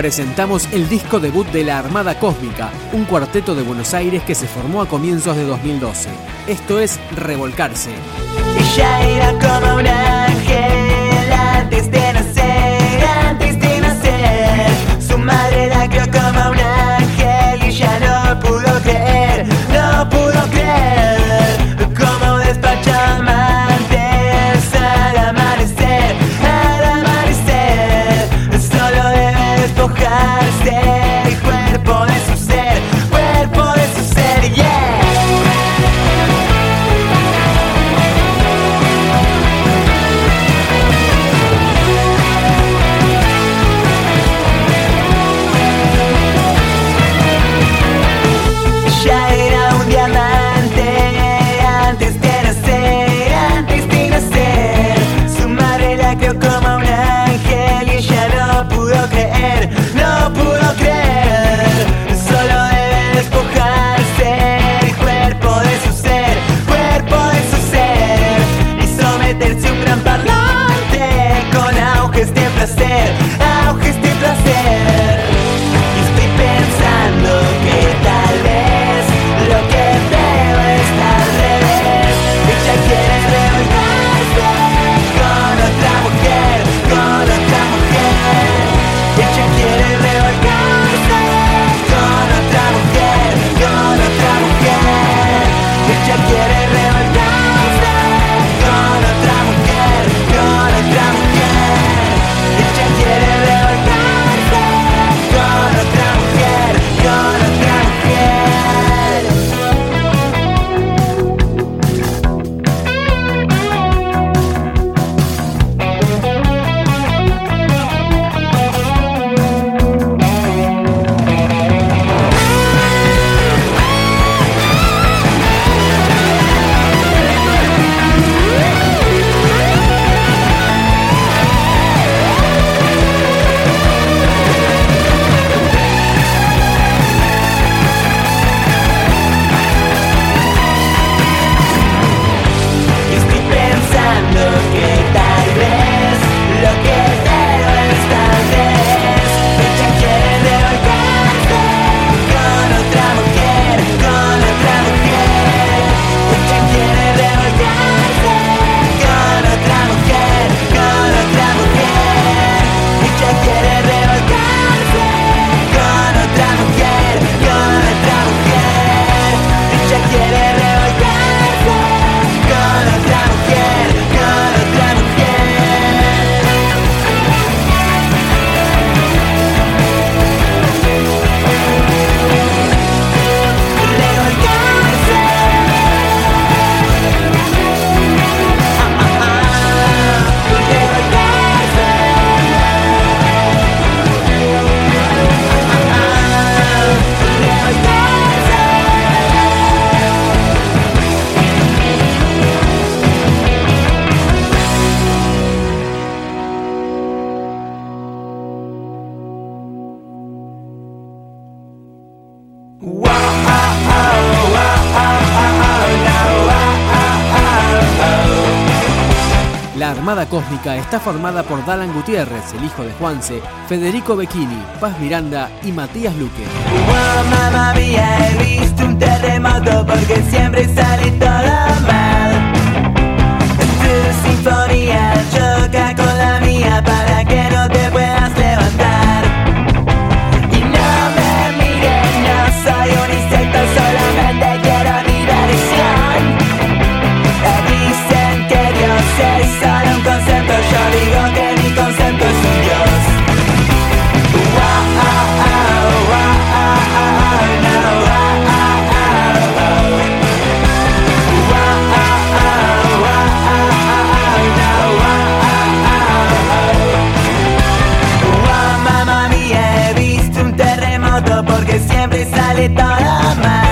presentamos el disco debut de la Armada Cósmica, un cuarteto de Buenos Aires que se formó a comienzos de 2012. Esto es Revolcarse. La Armada Cósmica está formada por Dalan Gutiérrez, el hijo de Juanse, Federico Becchini, Paz Miranda y Matías Luque. Wow, mamá, había visto un terremoto porque siempre sale todo mal. Tu sinfonía choca con la mía para que no te puedas levantar. porque siempre sale todo mal.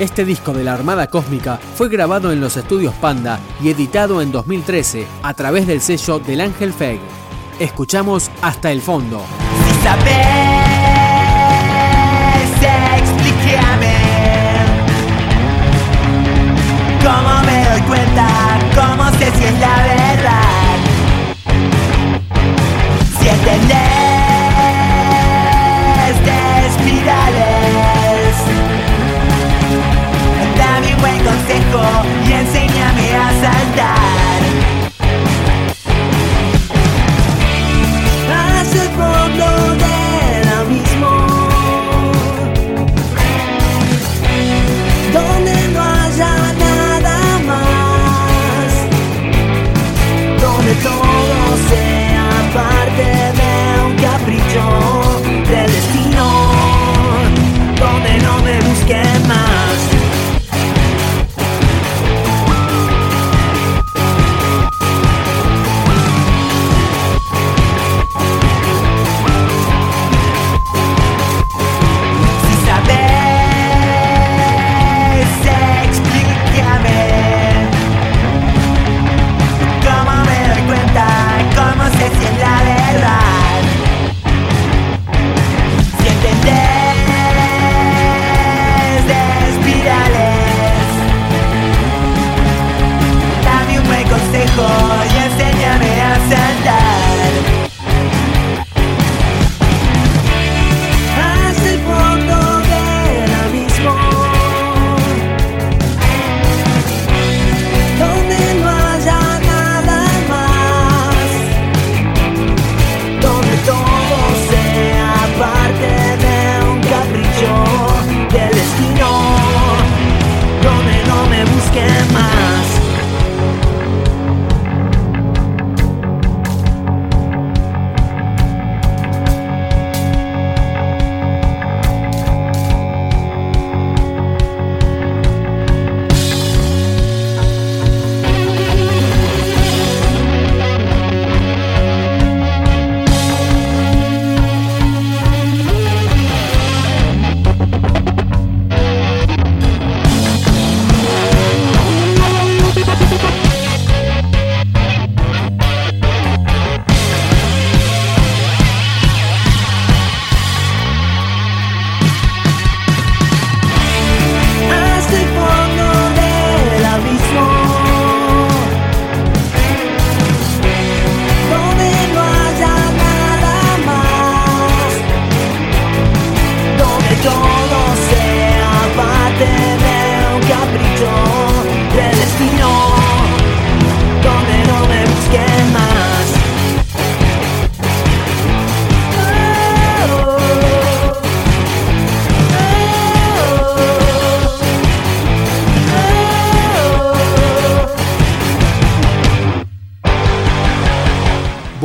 Este disco de la Armada Cósmica fue grabado en los estudios Panda y editado en 2013 a través del sello del Ángel Feg. Escuchamos hasta el fondo. Si sabes, explícame cómo me doy cuenta, cómo sé si es la verdad. Si entendés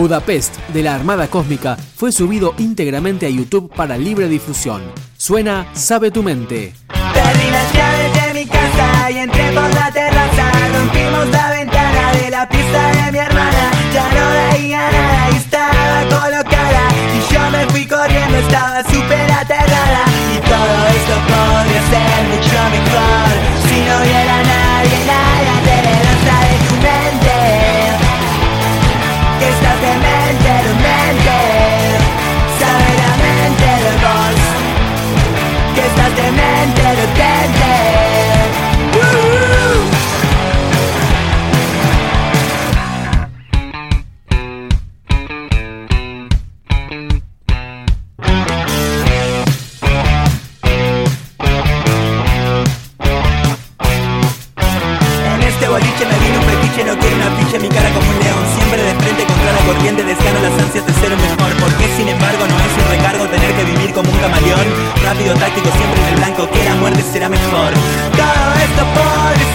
Budapest de la Armada Cósmica fue subido íntegramente a YouTube para libre difusión. Suena Sabe tu mente. táctico, siempre en el blanco. Que la muerte será mejor. Todo esto por